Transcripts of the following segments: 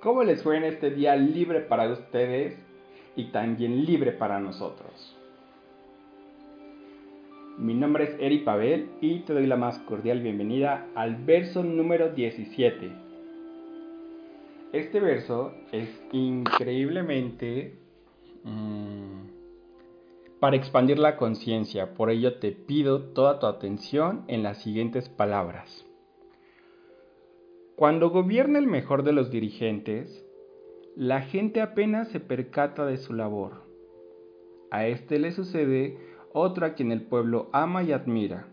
¿Cómo les fue en este día libre para ustedes y también libre para nosotros? Mi nombre es Eri Pavel y te doy la más cordial bienvenida al verso número 17. Este verso es increíblemente mmm, para expandir la conciencia, por ello te pido toda tu atención en las siguientes palabras. Cuando gobierna el mejor de los dirigentes, la gente apenas se percata de su labor. A este le sucede otro a quien el pueblo ama y admira.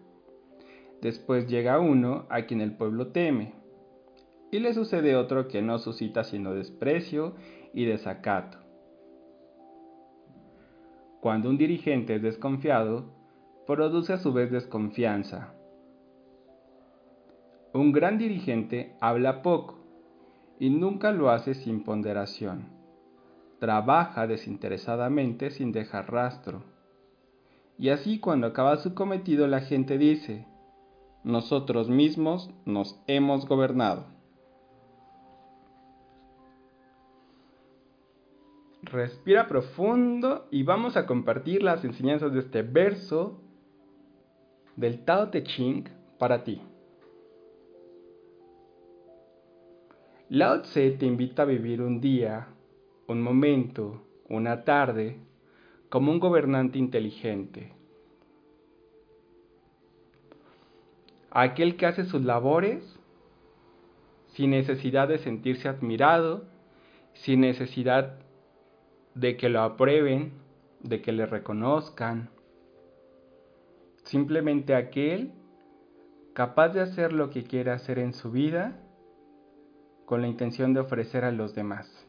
Después llega uno a quien el pueblo teme. Y le sucede otro que no suscita sino desprecio y desacato. Cuando un dirigente es desconfiado, produce a su vez desconfianza. Un gran dirigente habla poco y nunca lo hace sin ponderación. Trabaja desinteresadamente sin dejar rastro y así cuando acaba su cometido la gente dice, nosotros mismos nos hemos gobernado. Respira profundo y vamos a compartir las enseñanzas de este verso del Tao Te Ching para ti. Lao Tse te invita a vivir un día, un momento, una tarde, como un gobernante inteligente. Aquel que hace sus labores sin necesidad de sentirse admirado, sin necesidad de que lo aprueben, de que le reconozcan. Simplemente aquel capaz de hacer lo que quiere hacer en su vida con la intención de ofrecer a los demás.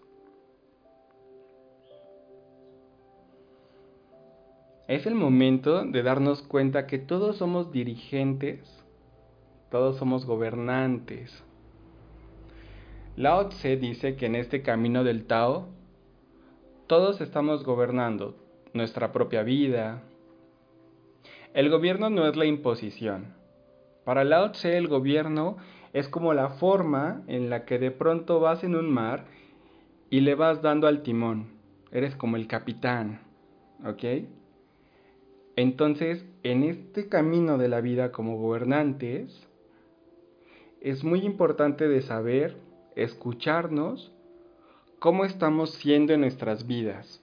Es el momento de darnos cuenta que todos somos dirigentes, todos somos gobernantes. Lao Tse dice que en este camino del Tao, todos estamos gobernando nuestra propia vida. El gobierno no es la imposición. Para Lao Tse el gobierno es como la forma en la que de pronto vas en un mar y le vas dando al timón. Eres como el capitán, ¿ok? Entonces, en este camino de la vida como gobernantes, es muy importante de saber, escucharnos, cómo estamos siendo en nuestras vidas.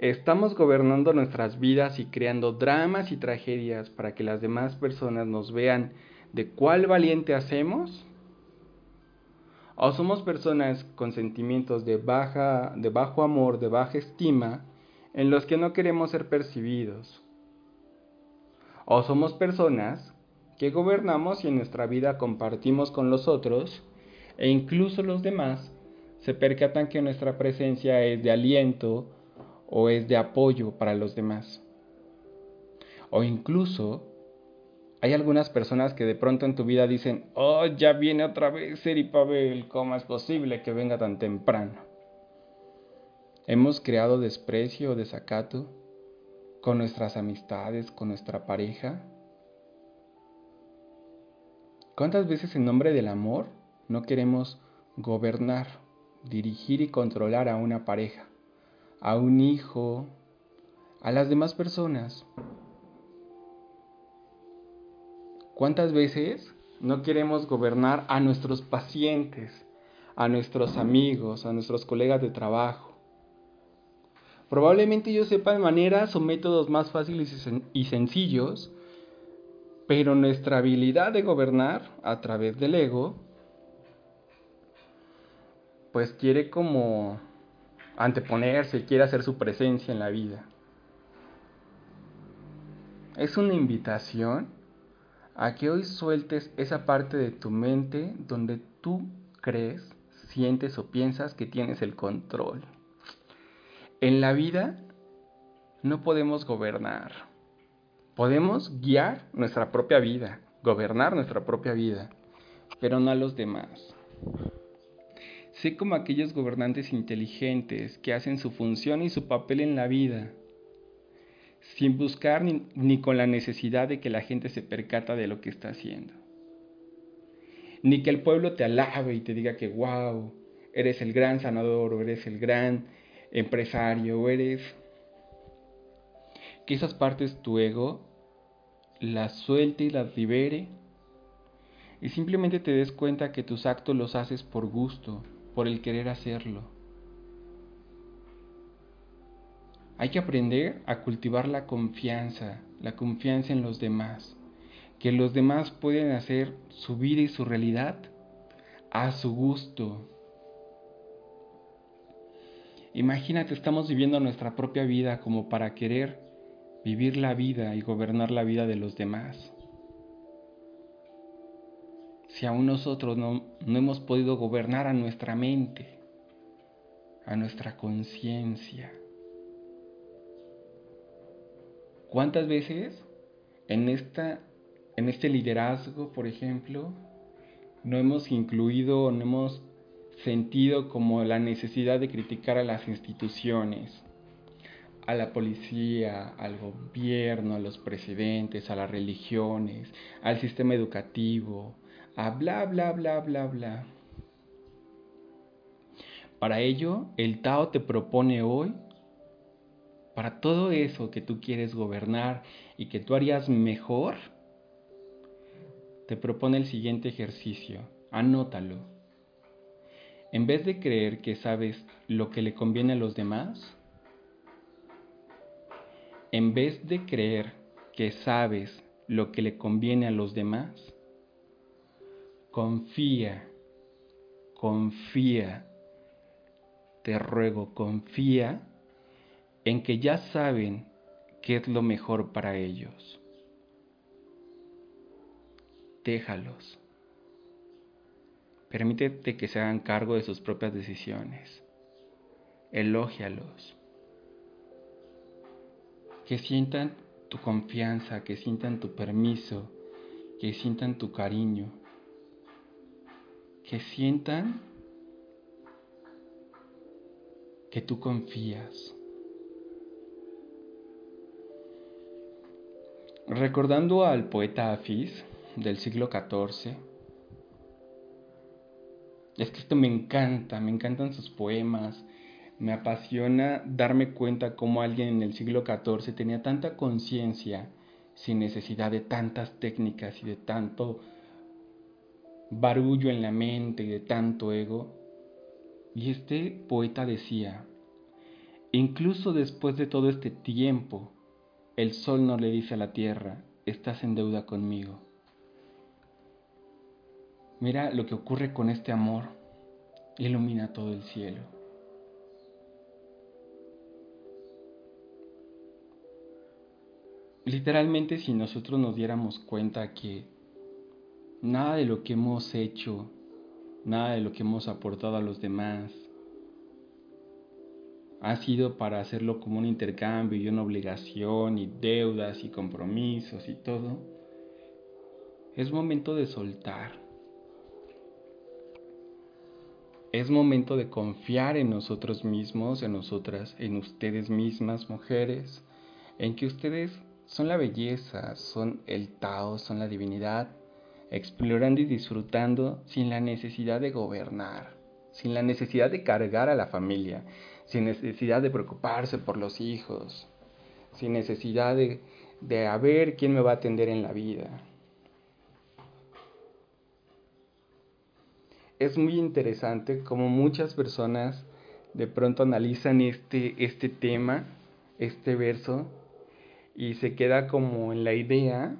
Estamos gobernando nuestras vidas y creando dramas y tragedias para que las demás personas nos vean de cuál valiente hacemos. O somos personas con sentimientos de baja, de bajo amor, de baja estima, en los que no queremos ser percibidos. O somos personas que gobernamos y en nuestra vida compartimos con los otros e incluso los demás se percatan que nuestra presencia es de aliento o es de apoyo para los demás. O incluso hay algunas personas que de pronto en tu vida dicen, oh, ya viene otra vez Eri Pavel, ¿cómo es posible que venga tan temprano? Hemos creado desprecio o desacato con nuestras amistades, con nuestra pareja. ¿Cuántas veces en nombre del amor no queremos gobernar, dirigir y controlar a una pareja, a un hijo, a las demás personas? ¿Cuántas veces no queremos gobernar a nuestros pacientes, a nuestros amigos, a nuestros colegas de trabajo? Probablemente yo sepa maneras o métodos más fáciles y sencillos, pero nuestra habilidad de gobernar a través del ego, pues quiere como anteponerse, quiere hacer su presencia en la vida. Es una invitación a que hoy sueltes esa parte de tu mente donde tú crees, sientes o piensas que tienes el control. En la vida no podemos gobernar. Podemos guiar nuestra propia vida, gobernar nuestra propia vida, pero no a los demás. Sé como aquellos gobernantes inteligentes que hacen su función y su papel en la vida, sin buscar ni, con la necesidad de que la gente se percata de lo que está haciendo. ni que el pueblo te alabe y te diga que wow, eres el gran sanador o eres el gran empresario o eres... Que esas partes tu ego las suelte y las libere y simplemente te des cuenta que tus actos los haces por gusto, por el querer hacerlo. Hay que aprender a cultivar la confianza, la confianza en los demás, que los demás pueden hacer su vida y su realidad a su gusto. Imagínate, estamos viviendo nuestra propia vida como para querer vivir la vida y gobernar la vida de los demás. Si aún nosotros no, no hemos podido gobernar a nuestra mente, a nuestra conciencia. ¿Cuántas veces en, esta, en este liderazgo, por ejemplo, no hemos incluido, no hemos sentido como la necesidad de criticar a las instituciones, a la policía, al gobierno, a los presidentes, a las religiones, al sistema educativo, a bla, bla, bla, bla, bla. Para ello, el Tao te propone hoy, para todo eso que tú quieres gobernar y que tú harías mejor, te propone el siguiente ejercicio. Anótalo. En vez de creer que sabes lo que le conviene a los demás, en vez de creer que sabes lo que le conviene a los demás, confía, confía, te ruego, confía en que ya saben qué es lo mejor para ellos. Déjalos. Permítete que se hagan cargo de sus propias decisiones. Elógialos que sientan tu confianza, que sientan tu permiso, que sientan tu cariño, que sientan que tú confías. Recordando al poeta Afis del siglo XIV, es que esto me encanta, me encantan sus poemas, me apasiona darme cuenta cómo alguien en el siglo XIV tenía tanta conciencia sin necesidad de tantas técnicas y de tanto barullo en la mente de tanto ego. Y este poeta decía, incluso después de todo este tiempo, el sol no le dice a la tierra, estás en deuda conmigo. Mira lo que ocurre con este amor, ilumina todo el cielo. literalmente si nosotros nos diéramos cuenta que nada de lo que hemos hecho, nada de lo que hemos aportado a los demás, ha sido para hacerlo como un intercambio y una obligación y deudas y compromisos y todo, es momento de soltar. Es momento de confiar en nosotros mismos, en nosotras, en ustedes mismas, mujeres, en que ustedes son la belleza, son el Tao, son la divinidad, explorando y disfrutando sin la necesidad de gobernar, sin la necesidad de cargar a la familia, sin necesidad de preocuparse por los hijos, sin necesidad de, de a ver quién me va a atender en la vida. Es muy interesante como muchas personas de pronto analizan este, este tema, este verso, y se queda como en la idea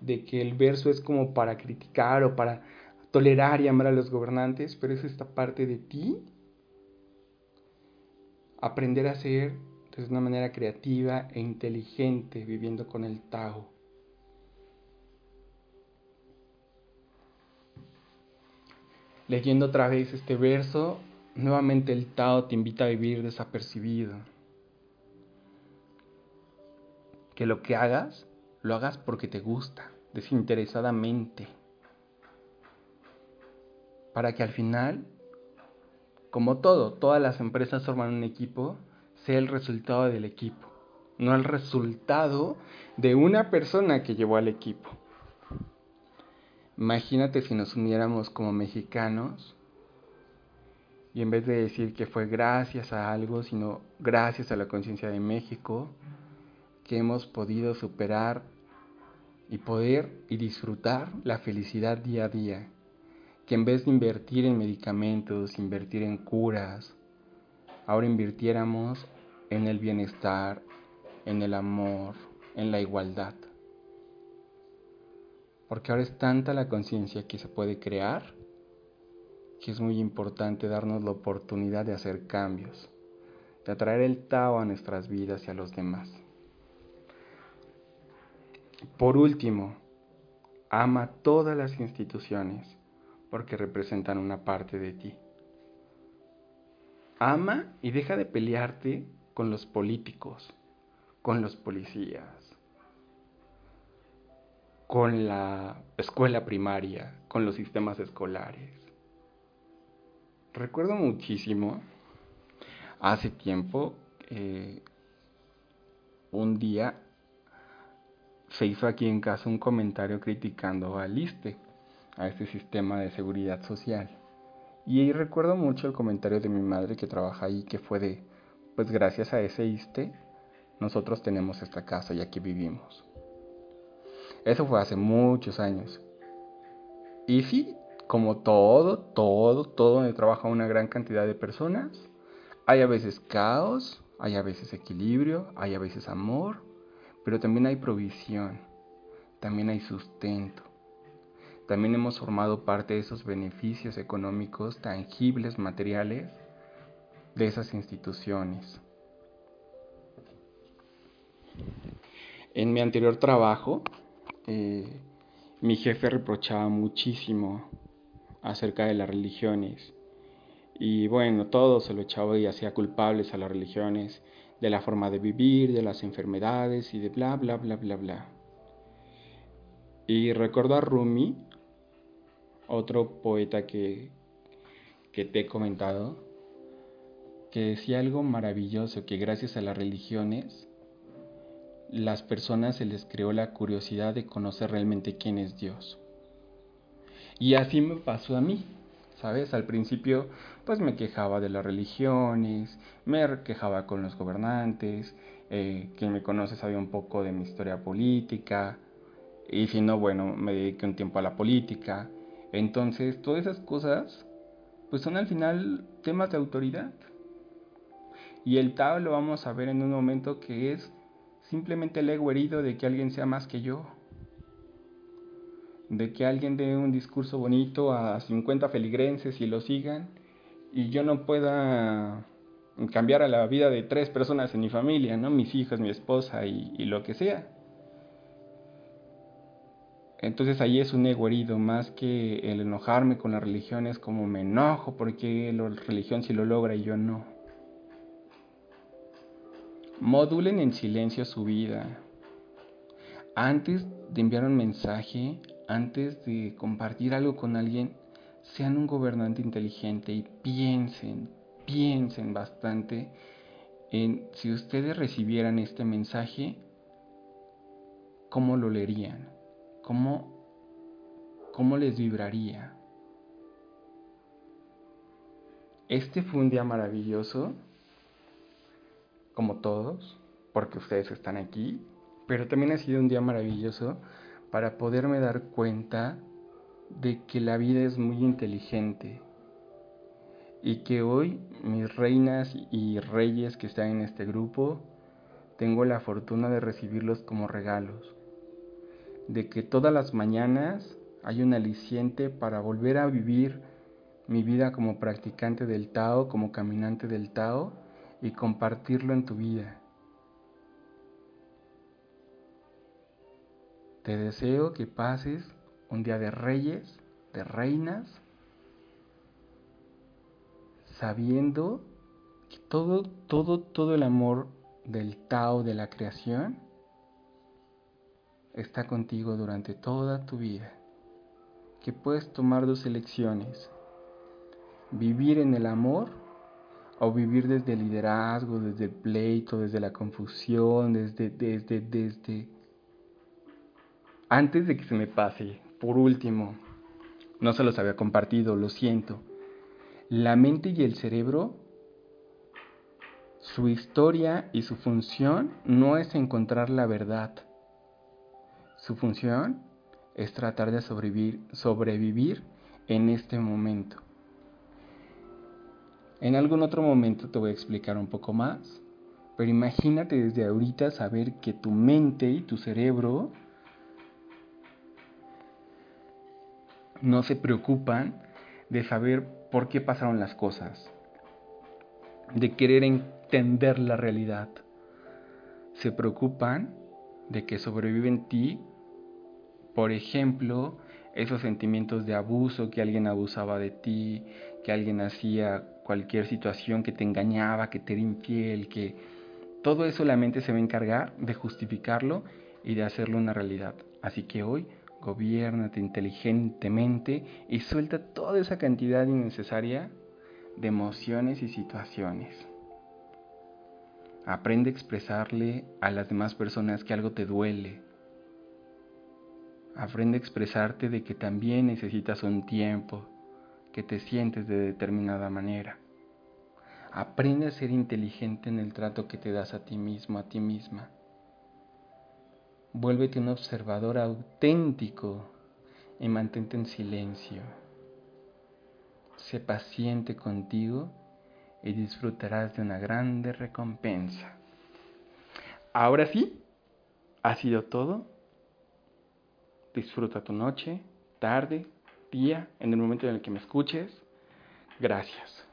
de que el verso es como para criticar o para tolerar y amar a los gobernantes, pero es esta parte de ti aprender a ser de una manera creativa e inteligente viviendo con el Tao. Leyendo otra vez este verso, nuevamente el Tao te invita a vivir desapercibido que lo que hagas, lo hagas porque te gusta, desinteresadamente. Para que al final, como todo, todas las empresas forman un equipo, sea el resultado del equipo, no el resultado de una persona que llevó al equipo. Imagínate si nos uniéramos como mexicanos y en vez de decir que fue gracias a algo, sino gracias a la conciencia de México, que hemos podido superar y poder y disfrutar la felicidad día a día. Que en vez de invertir en medicamentos, invertir en curas, ahora invirtiéramos en el bienestar, en el amor, en la igualdad. Porque ahora es tanta la conciencia que se puede crear que es muy importante darnos la oportunidad de hacer cambios, de atraer el Tao a nuestras vidas y a los demás. Por último, ama todas las instituciones porque representan una parte de ti. Ama y deja de pelearte con los políticos, con los policías, con la escuela primaria, con los sistemas escolares. Recuerdo muchísimo, hace tiempo, eh, un día se hizo aquí en casa un comentario criticando al ISTE, a este sistema de seguridad social. Y ahí recuerdo mucho el comentario de mi madre que trabaja ahí, que fue de, pues gracias a ese ISTE, nosotros tenemos esta casa y aquí vivimos. Eso fue hace muchos años. Y sí, como todo, todo, todo donde trabaja una gran cantidad de personas, hay a veces caos, hay a veces equilibrio, hay a veces amor, pero también hay provisión, también hay sustento. También hemos formado parte de esos beneficios económicos tangibles, materiales, de esas instituciones. En mi anterior trabajo, eh, mi jefe reprochaba muchísimo acerca de las religiones. Y bueno, todo se lo echaba y hacía culpables a las religiones de la forma de vivir, de las enfermedades y de bla, bla, bla, bla, bla. Y recuerdo a Rumi, otro poeta que, que te he comentado, que decía algo maravilloso, que gracias a las religiones, las personas se les creó la curiosidad de conocer realmente quién es Dios. Y así me pasó a mí. ¿Sabes? Al principio, pues me quejaba de las religiones, me quejaba con los gobernantes, eh, quien me conoce sabe un poco de mi historia política, y si no, bueno, me dediqué un tiempo a la política. Entonces, todas esas cosas, pues son al final temas de autoridad. Y el Tao lo vamos a ver en un momento que es simplemente el ego herido de que alguien sea más que yo de que alguien dé un discurso bonito a 50 feligrenses y lo sigan y yo no pueda cambiar a la vida de tres personas en mi familia, ¿no? Mis hijos, mi esposa y, y lo que sea. Entonces ahí es un ego herido, más que el enojarme con la religión es como me enojo porque la religión sí lo logra y yo no. Modulen en silencio su vida. Antes de enviar un mensaje, antes de compartir algo con alguien, sean un gobernante inteligente y piensen, piensen bastante en si ustedes recibieran este mensaje, ¿cómo lo leerían? ¿Cómo, cómo les vibraría? Este fue un día maravilloso, como todos, porque ustedes están aquí, pero también ha sido un día maravilloso para poderme dar cuenta de que la vida es muy inteligente y que hoy mis reinas y reyes que están en este grupo, tengo la fortuna de recibirlos como regalos, de que todas las mañanas hay un aliciente para volver a vivir mi vida como practicante del Tao, como caminante del Tao y compartirlo en tu vida. Te deseo que pases un día de reyes, de reinas, sabiendo que todo, todo, todo el amor del Tao de la creación está contigo durante toda tu vida. Que puedes tomar dos elecciones. Vivir en el amor o vivir desde el liderazgo, desde el pleito, desde la confusión, desde, desde, desde antes de que se me pase, por último, No se los había compartido, lo siento. La mente y el cerebro, su historia y su función no es encontrar la verdad. Su función es tratar de sobrevivir, sobrevivir en este momento. En algún otro momento te voy a explicar un poco más, pero imagínate desde ahorita saber que tu mente y tu cerebro no se preocupan de saber por qué pasaron las cosas, de querer entender la realidad. Se preocupan de que sobrevive en ti, por ejemplo, esos sentimientos de abuso, que alguien abusaba de ti, que alguien hacía cualquier situación que te engañaba, que te era infiel, que todo eso la mente se va a encargar de justificarlo y de hacerlo una realidad. Así que hoy gobiernate inteligentemente y suelta toda esa cantidad innecesaria de emociones y situaciones. Aprende a expresarle a las demás personas que algo te duele. Aprende a expresarte de que también necesitas un tiempo, que te sientes de determinada manera. Aprende a ser inteligente en el trato que te das a ti mismo, a ti misma. Vuélvete un observador auténtico y mantente en silencio. Sé paciente contigo y disfrutarás de una grande recompensa. Ahora sí, ha sido todo. Disfruta tu noche, tarde, día, en el momento en el que me escuches. Gracias.